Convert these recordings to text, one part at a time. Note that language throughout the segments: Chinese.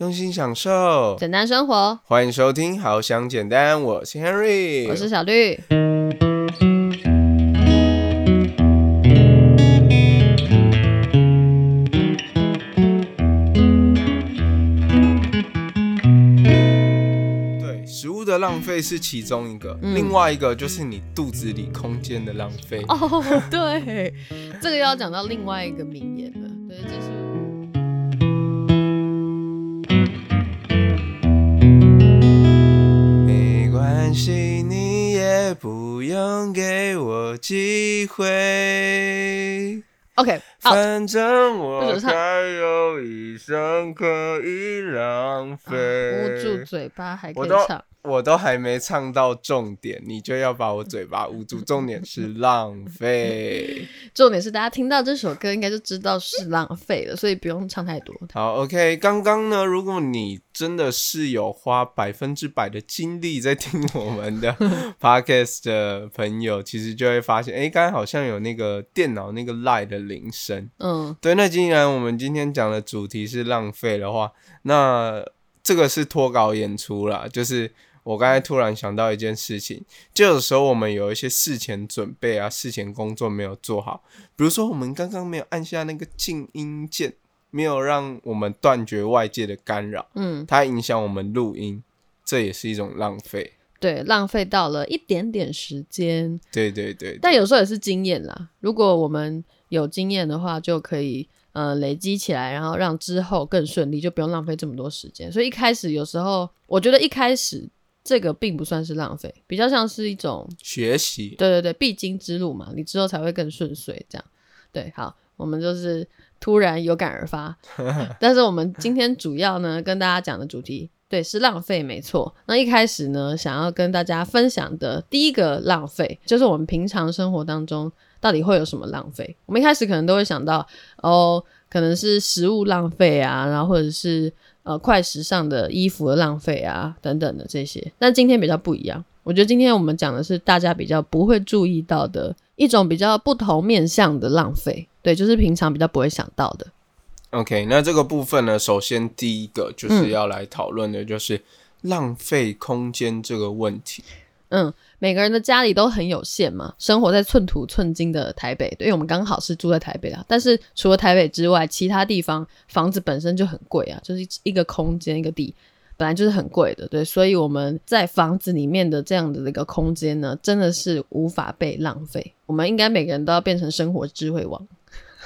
用心享受，简单生活。欢迎收听《好想简单》，我是 Henry，我是小绿。对，食物的浪费是其中一个，另外一个就是你肚子里空间的浪费。哦，对，这个要讲到另外一个名言机会。OK，反正我还有一生可以浪费。捂住嘴巴还可以唱。我都还没唱到重点，你就要把我嘴巴捂住。重点是浪费。重点是大家听到这首歌应该就知道是浪费了，所以不用唱太多。好，OK，刚刚呢，如果你真的是有花百分之百的精力在听我们的 podcast 的朋友，其实就会发现，哎，刚才好像有那个电脑那个 line 的铃声。嗯，对，那既然我们今天讲的主题是浪费的话，那这个是脱稿演出啦，就是我刚才突然想到一件事情，就有时候我们有一些事前准备啊，事前工作没有做好，比如说我们刚刚没有按下那个静音键，没有让我们断绝外界的干扰，嗯，它影响我们录音，这也是一种浪费。对，浪费到了一点点时间，对对对，但有时候也是经验啦。如果我们有经验的话，就可以呃累积起来，然后让之后更顺利，就不用浪费这么多时间。所以一开始有时候，我觉得一开始这个并不算是浪费，比较像是一种学习。对对对必经之路嘛，你之后才会更顺遂。这样对，好，我们就是突然有感而发，但是我们今天主要呢跟大家讲的主题。对，是浪费，没错。那一开始呢，想要跟大家分享的第一个浪费，就是我们平常生活当中到底会有什么浪费。我们一开始可能都会想到，哦，可能是食物浪费啊，然后或者是呃快时尚的衣服的浪费啊，等等的这些。但今天比较不一样，我觉得今天我们讲的是大家比较不会注意到的一种比较不同面向的浪费。对，就是平常比较不会想到的。OK，那这个部分呢，首先第一个就是要来讨论的，就是浪费空间这个问题。嗯，嗯每个人的家里都很有限嘛，生活在寸土寸金的台北，对因为我们刚好是住在台北啊。但是除了台北之外，其他地方房子本身就很贵啊，就是一个空间一个地本来就是很贵的，对，所以我们在房子里面的这样的一个空间呢，真的是无法被浪费。我们应该每个人都要变成生活智慧王。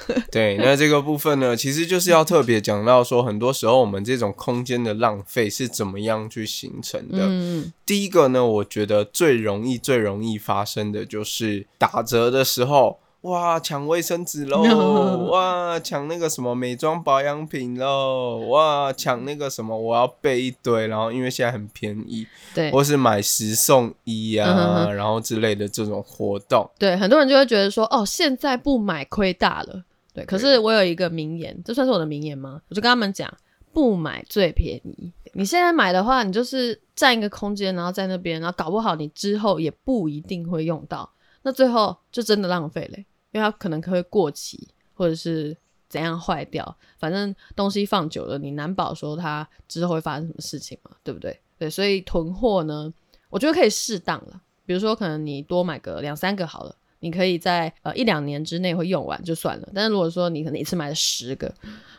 对，那这个部分呢，其实就是要特别讲到说，很多时候我们这种空间的浪费是怎么样去形成的。嗯，第一个呢，我觉得最容易、最容易发生的就是打折的时候，哇，抢卫生纸喽，哇，抢那个什么美妆保养品喽，哇，抢那个什么，我要备一堆，然后因为现在很便宜，对或是买十送一嗯哼啊，哼然后之类的这种活动。对，很多人就会觉得说，哦，现在不买亏大了。对，可是我有一个名言，这算是我的名言吗？我就跟他们讲，不买最便宜。你现在买的话，你就是占一个空间，然后在那边，然后搞不好你之后也不一定会用到，那最后就真的浪费嘞，因为它可能会过期，或者是怎样坏掉，反正东西放久了，你难保说它之后会发生什么事情嘛，对不对？对，所以囤货呢，我觉得可以适当了，比如说可能你多买个两三个好了。你可以在呃一两年之内会用完就算了，但是如果说你可能一次买了十个，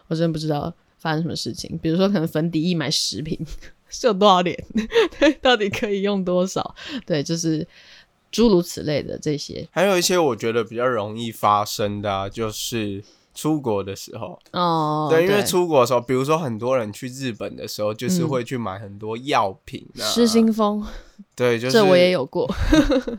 我真不知道发生什么事情。比如说可能粉底液买十瓶是有多少脸，对，到底可以用多少？对，就是诸如此类的这些还有一些我觉得比较容易发生的、啊，就是出国的时候，哦。对，因为出国的时候，比如说很多人去日本的时候，就是嗯会去买很多药品啊，失心疯，对，就是这我也有过。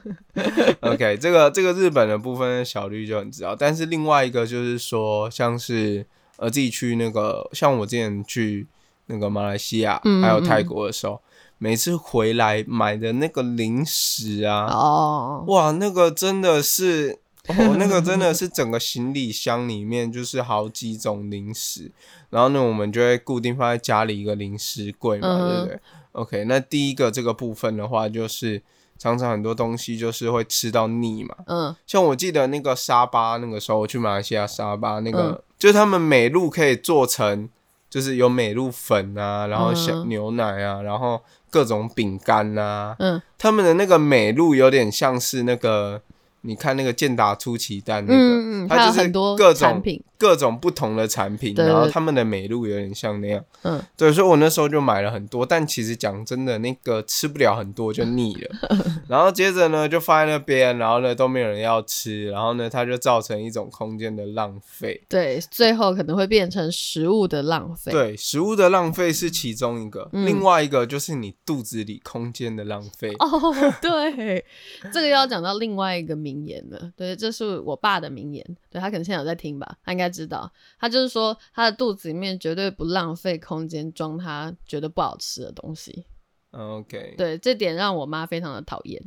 OK，这个这个日本的部分小绿就很知道，但是另外一个就是说，像是呃自己去那个，像我之前去那个马来西亚嗯还有泰国的时候，每次回来买的那个零食啊，哦，哇，那个真的是。哦，那个真的 是整个行李箱里面就是好几种零食，然后呢，我们就会固定放在家里一个零食柜嘛，嗯对不对？OK，那第一个这个部分的话，就是常常很多东西就是会吃到腻嘛。嗯，像我记得那个沙巴，那个时候我去马来西亚沙巴，那个、嗯就是他们美露可以做成，就是有美露粉啊，然后小嗯牛奶啊，然后各种饼干啊，嗯他们的那个美露有点像是那个，你看那个健达出奇蛋那个，嗯嗯，它就是很多各种产品，各种不同的产品，然后他们的美露有点像那样。嗯，对，所以我那时候就买了很多，但其实讲真的，那个吃不了很多就腻了。然后接着呢，就放在那边，然后呢都没有人要吃，然后呢它就造成一种空间的浪费。对，最后可能会变成食物的浪费。对，食物的浪费是其中一个，嗯另外一个就是你肚子里空间的浪费。哦，对，这个要讲到另外一个名言了。对，这是我爸的名言。对他可能现在有在听吧，他应该知道。他就是说，他的肚子里面绝对不浪费空间装他觉得不好吃的东西。嗯 OK，对，这点让我妈非常的讨厌，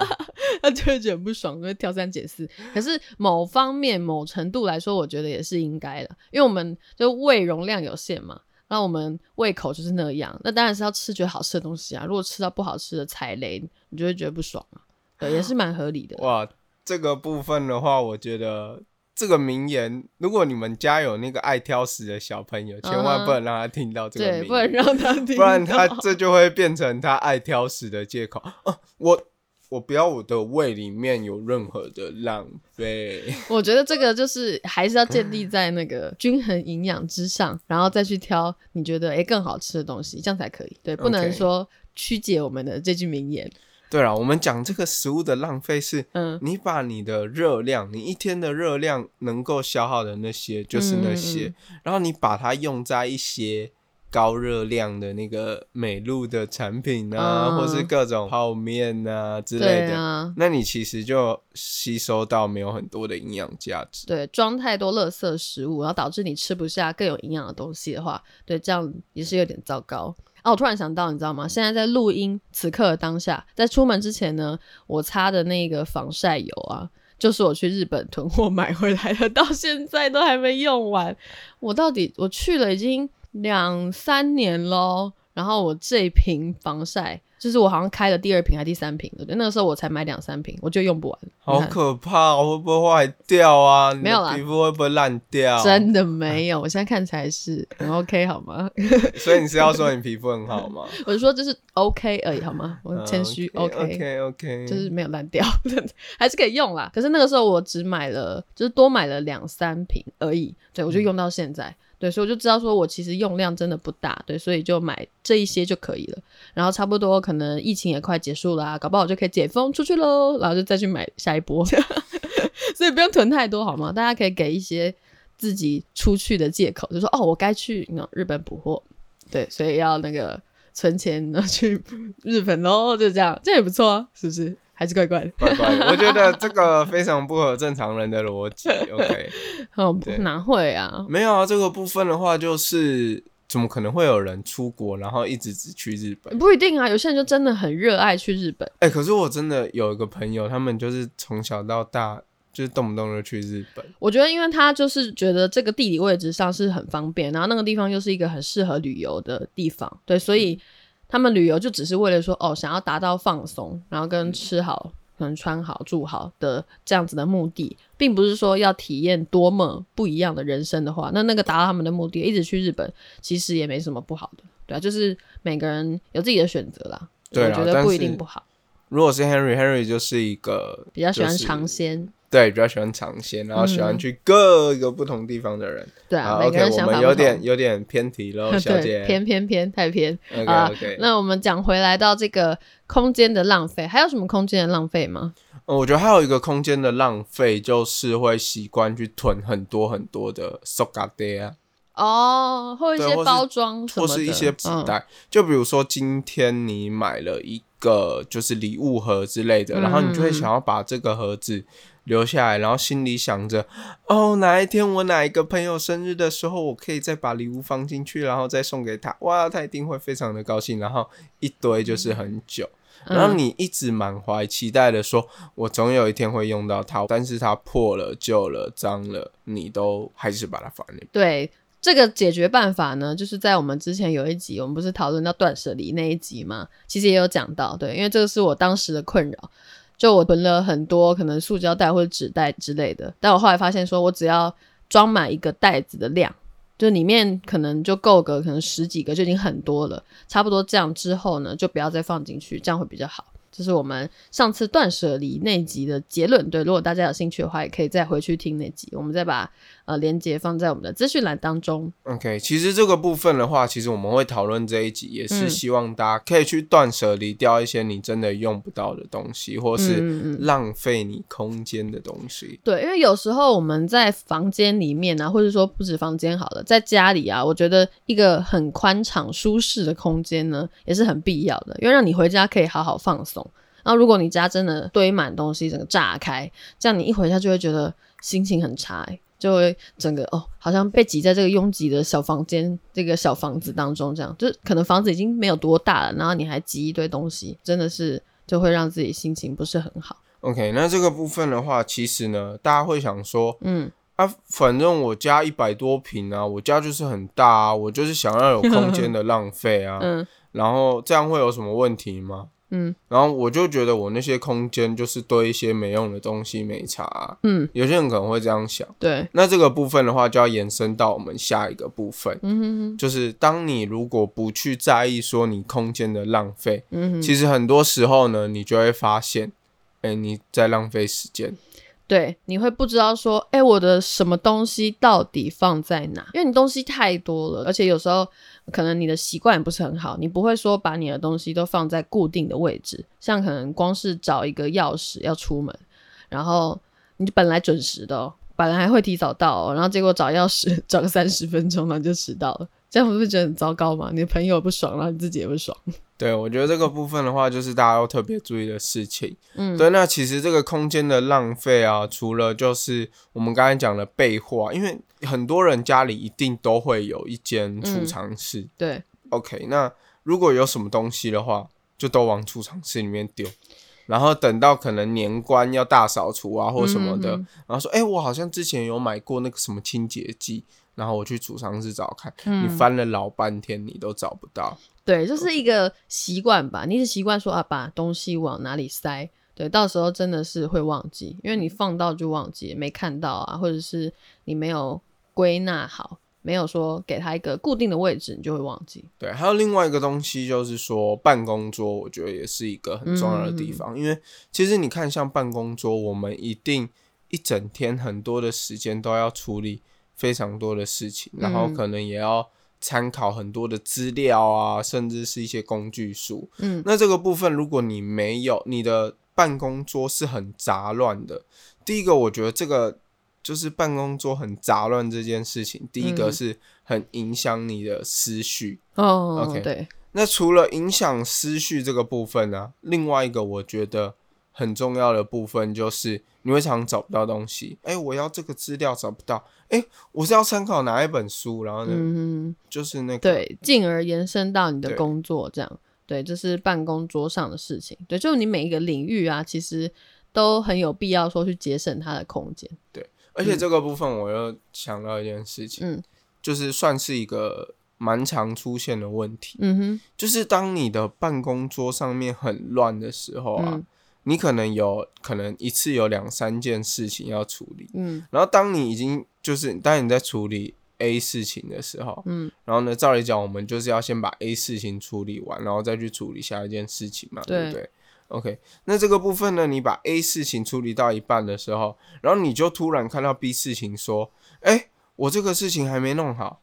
她就会觉得很不爽，就会挑三拣四。可是某方面、某程度来说，我觉得也是应该的，因为我们就胃容量有限嘛，那我们胃口就是那样，那当然是要吃觉得好吃的东西啊。如果吃到不好吃的踩雷，你就会觉得不爽啊。对，也是蛮合理的。哇，这个部分的话，我觉得这个名言，如果你们家有那个爱挑食的小朋友，千万不能让他听到这个对，名不能言，让他听到，不然他这就会变成他爱挑食的借口。啊、我我不要我的胃里面有任何的浪费。我觉得这个就是还是要建立在那个均衡营养之上，然后再去挑你觉得诶更好吃的东西，这样才可以。对，不能说曲解我们的这句名言。对了，我们讲这个食物的浪费是。嗯，你把你的热量，你一天的热量能够消耗的那些就是那些，嗯然后你把它用在一些高热量的那个美露的产品啊，嗯或是各种泡面啊之类的，啊，那你其实就吸收到没有很多的营养价值。对，装太多垃圾食物，然后导致你吃不下更有营养的东西的话，对，这样也是有点糟糕。啊，我突然想到，你知道吗？现在在录音此刻当下，在出门之前呢，我擦的那个防晒油啊，就是我去日本囤货买回来的，到现在都还没用完。我到底我去了已经两三年喽，然后我这一瓶防晒，就是我好像开了第二瓶还第三瓶，对不对？那个时候我才买两三瓶，我就用不完。好可怕、哦，会不会坏掉啊？没有啦皮肤会不会烂掉？真的没有，我现在看起来是很 OK 好吗？所以你是要说你皮肤很好吗？我是说就是 OK 而已好吗？我谦虚、嗯 OK OK，就是没有烂掉，还是可以用啦。可是那个时候我只买了，就是多买了两三瓶而已，对我就用到现在。对，所以我就知道说我其实用量真的不大，对，所以就买这一些就可以了。然后差不多可能疫情也快结束啦、搞不好就可以解封出去喽，然后就再去买下一波。所以不用囤太多好吗？大家可以给一些自己出去的借口，就说哦，我该去那日本补货，对，所以要那个存钱然 后去日本喽，就这样，这也不错啊，是不是？还是怪怪的，怪怪的，我觉得这个非常不合正常人的逻辑。OK，哦，对哪会啊？没有啊，这个部分的话，就是怎么可能会有人出国，然后一直只去日本？不一定啊，有些人就真的很热爱去日本。哎、可是我真的有一个朋友，他们就是从小到大就是动不动就去日本。我觉得，因为他就是觉得这个地理位置上是很方便，然后那个地方又是一个很适合旅游的地方，对，所以他们旅游就只是为了说，哦，想要达到放松，然后跟吃好、可能穿好、住好的这样子的目的，并不是说要体验多么不一样的人生的话，那那个达到他们的目的，一直去日本其实也没什么不好的，对啊，就是每个人有自己的选择啦，对我觉得不一定不好，如果是 Henry，Henry 就是一个比较喜欢就是尝鲜，对，比较喜欢尝鲜，然后喜欢嗯去各个不同地方的人。对啊，每个 OK，人我们有想法不同。点有点偏题喽，小姐，。偏偏偏太偏 OK 啊 OK，那我们讲回来到这个空间的浪费，还有什么空间的浪费吗？呃我觉得还有一个空间的浪费，就是会习惯去囤很多很多的塑胶袋啊，哦，或一些包装或是一些纸嗯袋。就比如说今天你买了一个就是礼物盒之类的，然后你就会嗯想要把这个盒子留下来，然后心里想着，哦，哪一天我哪一个朋友生日的时候，我可以再把礼物放进去，然后再送给他，哇，他一定会非常的高兴，然后一堆就是很久。嗯然后你一直满怀期待的说，我总有一天会用到它，但是它破了、旧了、脏了，你都还是把它放在那边。对。这个解决办法呢，就是在我们之前有一集，我们不是讨论到断舍离那一集吗？其实也有讲到，对，因为这个是我当时的困扰，就我囤了很多可能塑胶袋或者纸袋之类的，但我后来发现说，我只要装满一个袋子的量，就里面可能就够个可能十几个就已经很多了，差不多这样之后呢，就不要再放进去，这样会比较好。这是我们上次断舍离那集的结论。对，如果大家有兴趣的话，也可以再回去听那集。我们再把呃连接放在我们的资讯栏当中。OK，其实这个部分的话，其实我们会讨论这一集，也是嗯希望大家可以去断舍离掉一些你真的用不到的东西，或是浪费你空间的东西。对，因为有时候我们在房间里面啊，或者说不止房间好了，在家里啊，我觉得一个很宽敞、舒适的空间呢，也是很必要的，因为让你回家可以好好放松。然后，如果你家真的堆满东西，整个炸开，这样你一回家就会觉得心情很差、欸，就会整个哦，好像被挤在这个拥挤的小房间、这个小房子当中，这样就是可能房子已经没有多大了，然后你还挤一堆东西，真的是就会让自己心情不是很好。OK，那这个部分的话，其实呢，大家会想说，嗯，啊，反正我家一百多平啊，我家就是很大啊，我就是想要有空间的浪费啊，嗯然后这样会有什么问题吗？嗯然后我就觉得我那些空间就是堆一些没用的东西没差啊、嗯，有些人可能会这样想。对，那这个部分的话，就要延伸到我们下一个部分，嗯哼哼。就是当你如果不去在意说你空间的浪费，嗯哼，其实很多时候呢，你就会发现，哎、你在浪费时间。对，你会不知道说，哎、我的什么东西到底放在哪？因为你东西太多了，而且有时候可能你的习惯也不是很好，你不会说把你的东西都放在固定的位置，像可能光是找一个钥匙要出门，然后你本来准时的、哦，本来还会提早到、哦，然后结果找钥匙 找个三十分钟，然后就迟到了，这样不是觉得很糟糕吗？你的朋友不爽，然后你自己也不爽。对，我觉得这个部分的话，就是大家要特别注意的事情。嗯，对，那其实这个空间的浪费啊，除了就是我们刚才讲的备货啊，因为很多人家里一定都会有一间储嗯藏室。对，OK，那如果有什么东西的话，就都往储藏室里面丢，然后等到可能年关要大扫除啊或什么的，嗯然后说，哎、我好像之前有买过那个什么清洁剂，然后我去储藏室找看，嗯你翻了老半天，你都找不到。对，就是一个习惯吧。你是习惯说啊，把东西往哪里塞，对，到时候真的是会忘记，因为你放到就忘记，没看到啊，或者是你没有归纳好，没有说给它一个固定的位置，你就会忘记。对，还有另外一个东西就是说办公桌，我觉得也是一个很重要的地方，因为其实你看，像办公桌，我们一定一整天很多的时间都要处理非常多的事情，然后嗯。可能也要参考很多的资料啊，甚至是一些工具书。嗯。那这个部分，如果你没有你的办公桌是很杂乱的，第一个，我觉得这个就是办公桌很杂乱这件事情，第一个嗯。是很影响你的思绪。哦 OK 对，那除了影响思绪这个部分呢、另外一个我觉得很重要的部分就是你会常常找不到东西。哎、我要这个资料找不到，哎、我是要参考哪一本书，然后呢，嗯哼，就是那个对，进而延伸到你的工作，这样，对，这是办公桌上的事情。对，就你每一个领域啊，其实都很有必要说去节省它的空间。对而且这个部分我又想到一件事情，嗯。就是算是一个蛮常出现的问题，嗯哼，就是当你的办公桌上面很乱的时候啊，嗯你可能有可能一次有两三件事情要处理，嗯。然后当你已经就是当你在处理 A 事情的时候，嗯。然后呢，照理讲我们就是要先把 A 事情处理完，然后再去处理下一件事情嘛，对。不对？对？OK，那这个部分呢，你把 A 事情处理到一半的时候，然后你就突然看到 B 事情，说：“哎，我这个事情还没弄好，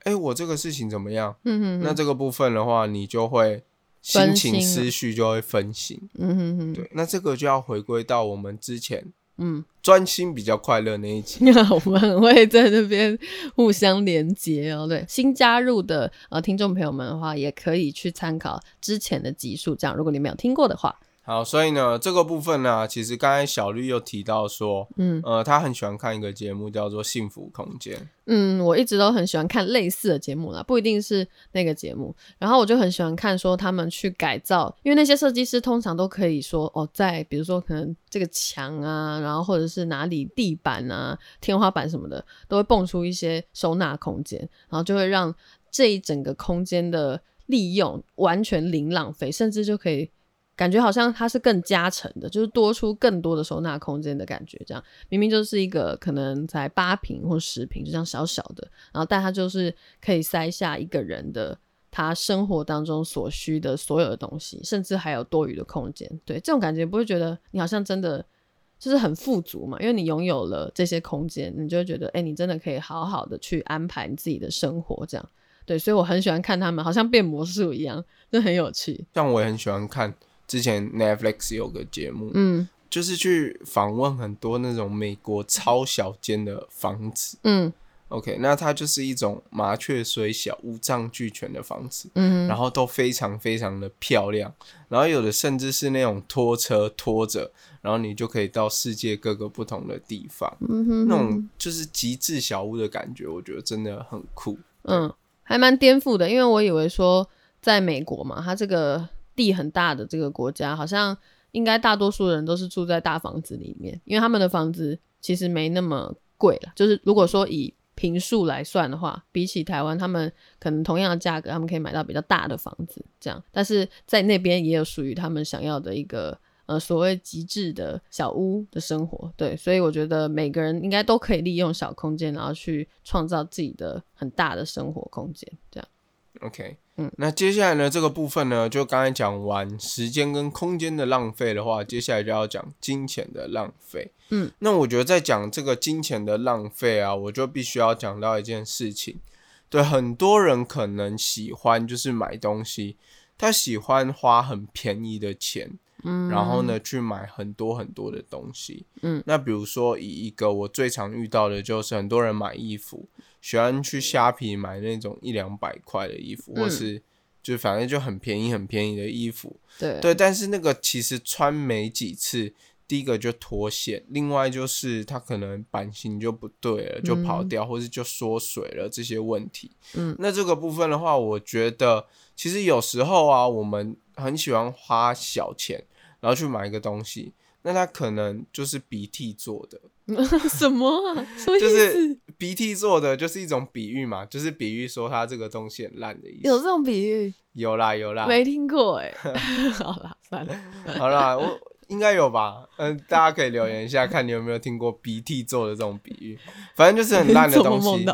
哎，我这个事情怎么样？”嗯哼，那这个部分的话，你就会心情思绪就会分心。嗯哼哼，对，那这个就要回归到我们之前嗯，专心比较快乐那一集。我们很会在这边互相连接哦。对，新加入的呃听众朋友们的话，也可以去参考之前的集数，这样如果你没有听过的话，好，所以呢，这个部分呢，其实刚才小绿又提到说，嗯呃，他很喜欢看一个节目叫做《幸福空间》。嗯，我一直都很喜欢看类似的节目啦，不一定是那个节目。然后我就很喜欢看说他们去改造，因为那些设计师通常都可以说哦，在比如说可能这个墙啊，然后或者是哪里地板啊、天花板什么的，都会蹦出一些收纳空间，然后就会让这一整个空间的利用完全零浪费，甚至就可以感觉好像它是更加成的，就是多出更多的收纳空间的感觉。这样明明就是一个可能才八平或十平，就这样小小的，然后但它就是可以塞下一个人的他生活当中所需的所有的东西，甚至还有多余的空间。对，这种感觉不会觉得你好像真的就是很富足嘛？因为你拥有了这些空间，你就会觉得，哎，你真的可以好好的去安排你自己的生活，这样。对，所以我很喜欢看他们，好像变魔术一样，就很有趣。像我也很喜欢看之前 Netflix 有个节目，嗯。就是去访问很多那种美国超小间的房子。嗯。OK，那它就是一种麻雀虽小，五脏俱全的房子，嗯然后都非常非常的漂亮，然后有的甚至是那种拖车拖着，然后你就可以到世界各个不同的地方，嗯哼。那种就是极致小屋的感觉，我觉得真的很酷。嗯，还蛮颠覆的，因为我以为说在美国嘛，它这个地很大的这个国家，好像应该大多数人都是住在大房子里面，因为他们的房子其实没那么贵了。就是如果说以平数来算的话，比起台湾，他们可能同样的价格，他们可以买到比较大的房子，这样。但是在那边也有属于他们想要的一个呃所谓极致的小屋的生活，对，所以我觉得每个人应该都可以利用小空间，然后去创造自己的很大的生活空间，这样。OK，嗯，那接下来呢这个部分呢，就刚才讲完时间跟空间的浪费的话，接下来就要讲金钱的浪费。嗯，那我觉得在讲这个金钱的浪费啊，我就必须要讲到一件事情。对，很多人可能喜欢就是买东西，他喜欢花很便宜的钱，嗯，然后呢去买很多很多的东西。嗯，那比如说以一个我最常遇到的就是很多人买衣服，喜欢去虾皮买那种一两百块的衣服，或嗯是就反正就很便宜很便宜的衣服。对对，但是那个其实穿没几次，第一个就脱线，另外就是它可能版型就不对了，就跑掉，或是就缩水了这些问题。嗯，那这个部分的话，我觉得其实有时候啊，我们很喜欢花小钱，然后去买一个东西，那它可能就是鼻涕做的，什么啊？什么意就思？是鼻涕做的，就是一种比喻嘛，就是比喻说它这个东西很烂的意思。有这种比喻？有啦有啦，没听过哎。好啦，算了。好啦，我应该有吧？嗯、大家可以留言一下，看你有没有听过鼻涕做的这种比喻。反正就是很烂的做东西？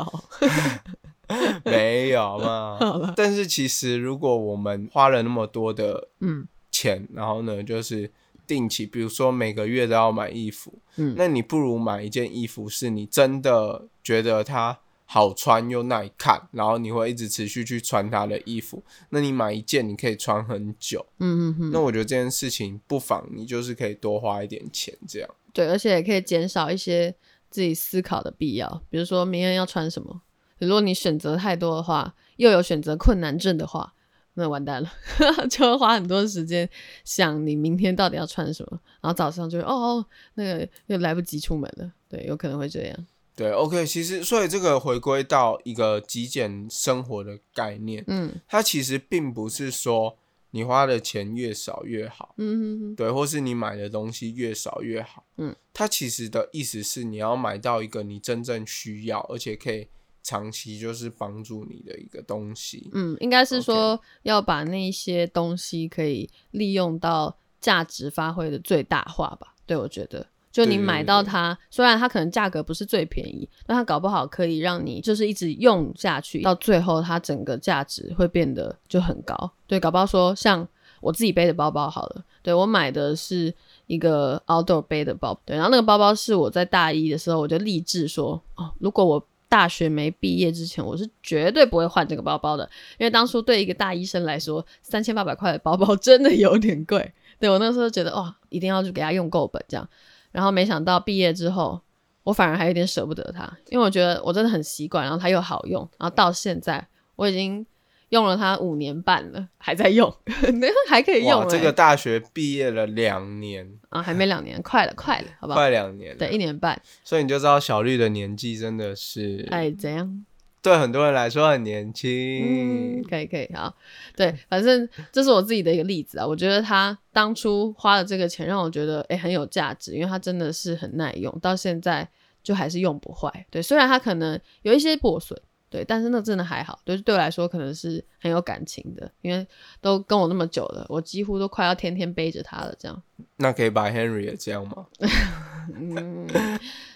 没有嘛。但是其实如果我们花了那么多的嗯钱，然后呢，就是定期，比如说每个月都要买衣服，嗯那你不如买一件衣服是你真的觉得它好穿又耐看，然后你会一直持续去穿它的衣服。那你买一件，你可以穿很久。嗯嗯嗯，那我觉得这件事情不妨你就是可以多花一点钱，这样。对，而且也可以减少一些自己思考的必要，比如说明天要穿什么。如果你选择太多的话，又有选择困难症的话，那完蛋了，就会花很多时间想你明天到底要穿什么，然后早上就会哦哦，那个又来不及出门了，对，有可能会这样。对，OK，其实所以这个回归到一个极简生活的概念，嗯它其实并不是说你花的钱越少越好，嗯哼哼，对，或是你买的东西越少越好，嗯，它其实的意思是你要买到一个你真正需要，而且可以长期就是帮助你的一个东西。嗯，应该是说要把那些东西可以利用到价值发挥的最大化吧。对，我觉得，就你买到它，虽然它可能价格不是最便宜，但它搞不好可以让你就是一直用下去，到最后它整个价值会变得就很高。对，搞不好说像我自己背的包包好了，对我买的是一个 outdoor 背的包，对，然后那个包包是我在大一的时候我就立志说，哦，如果我大学没毕业之前，我是绝对不会换这个包包的，因为当初对一个大医生来说，三千八百块的包包真的有点贵。对我那时候觉得哇，一定要去给他用够本这样，然后没想到毕业之后，我反而还有点舍不得它，因为我觉得我真的很习惯，然后它又好用，然后到现在我已经用了它五年半了，还在用，那还可以用、哇，欸。这个大学毕业了两年，啊，还没两年，快了，快了，好不好？快两年，对，一年半。所以你就知道小绿的年纪真的是，哎，怎样？对很多人来说很年轻嗯，轻。可以可以，好，对，反正这是我自己的一个例子啊。我觉得他当初花了这个钱，让我觉得诶很有价值，因为它真的是很耐用，到现在就还是用不坏。对，虽然它可能有一些破损，对，但是那真的还好，就是，对我来说可能是很有感情的，因为都跟我那么久了，我几乎都快要天天背着它了，这样。那可以把 Henry 也这样吗？嗯，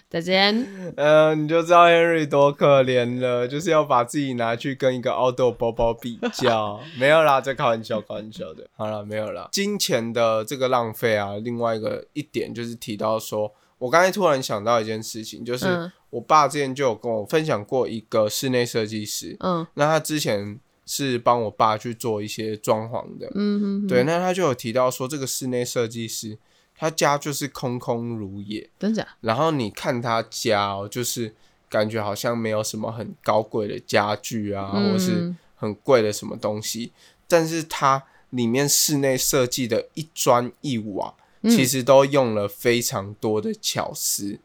再见。呃，你就知道 Henry 多可怜了，就是要把自己拿去跟一个 outdoor 包包比较。没有啦，在开玩笑，开玩笑的。好了，没有啦。金钱的这个浪费啊，另外一个一点就是提到说，我刚才突然想到一件事情，就是嗯。我爸之前就有跟我分享过一个室内设计师，嗯。那他之前是帮我爸去做一些装潢的，嗯哼哼，对，那他就有提到说，这个室内设计师他家就是空空如也，真假？然后你看他家哦，就是感觉好像没有什么很高贵的家具啊，或是嗯。很贵的什么东西，但是他里面室内设计的一砖一瓦，嗯其实都用了非常多的巧思，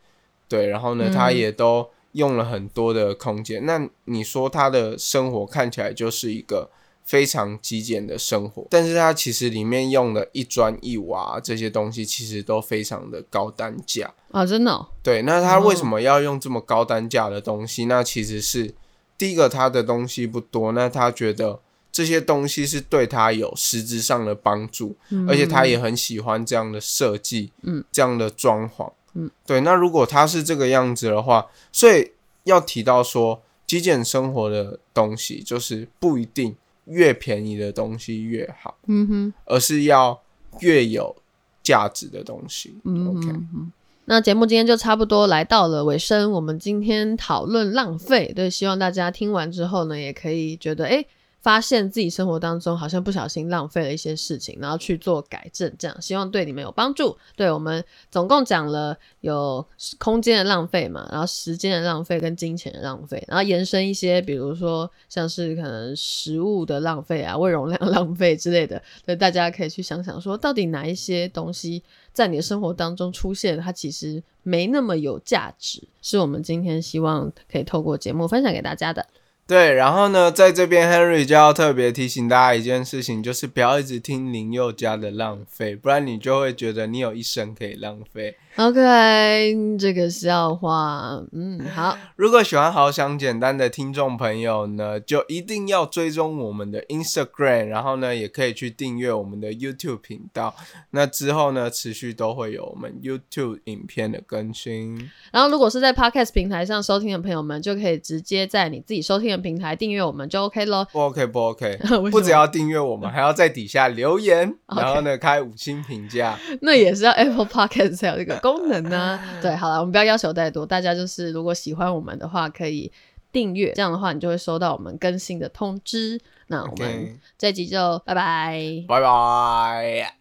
对，然后呢，嗯他也都用了很多的空间。那你说他的生活看起来就是一个非常极简的生活，但是他其实里面用的一砖一瓦这些东西，其实都非常的高单价。啊，真的哦、对，那他为什么要用这么高单价的东西？那其实是第一个，他的东西不多，那他觉得这些东西是对他有实质上的帮助，嗯而且他也很喜欢这样的设计，嗯，这样的装潢，嗯，对。那如果他是这个样子的话，所以要提到说，极简生活的东西就是不一定越便宜的东西越好，嗯哼，而是要越有价值的东西。嗯哼哼。那节目今天就差不多来到了尾声，我们今天讨论浪费，对，希望大家听完之后呢，也可以觉得，诶，发现自己生活当中好像不小心浪费了一些事情，然后去做改正，这样希望对你们有帮助。对我们总共讲了有空间的浪费嘛，然后时间的浪费跟金钱的浪费，然后延伸一些，比如说像是可能食物的浪费啊、胃容量浪费之类的，对，大家可以去想想说，到底哪一些东西在你的生活当中出现，它其实没那么有价值，是我们今天希望可以透过节目分享给大家的。对，然后呢，在这边 Henry 就要特别提醒大家一件事情，就是不要一直听林宥嘉的浪费，不然你就会觉得你有一生可以浪费。OK，这个笑话，嗯，好，如果喜欢好想简单的听众朋友呢，就一定要追踪我们的 Instagram，然后呢，也可以去订阅我们的 YouTube 频道。那之后呢，持续都会有我们 YouTube 影片的更新。然后如果是在 Podcast 平台上收听的朋友们，就可以直接在你自己收听的平台订阅我们就 OK 咯。不 OK 不 OK，不只要订阅我们，还要在底下留言，然后呢开五星评价。那也是要 Apple Podcast 才有这个功能呢、对，好了，我们不要要求太多，大家就是如果喜欢我们的话，可以订阅，这样的话你就会收到我们更新的通知。那我们这集就拜拜。拜拜。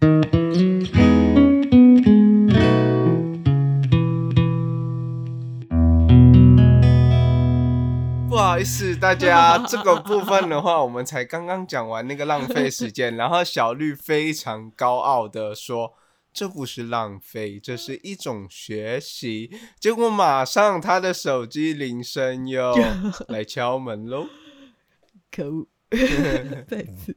不好意思，大家，这个部分的话，我们才刚刚讲完那个浪费时间，然后小绿非常高傲的说。这不是浪费，这是一种学习。结果马上他的手机铃声又 来敲门喽。可恶，再次。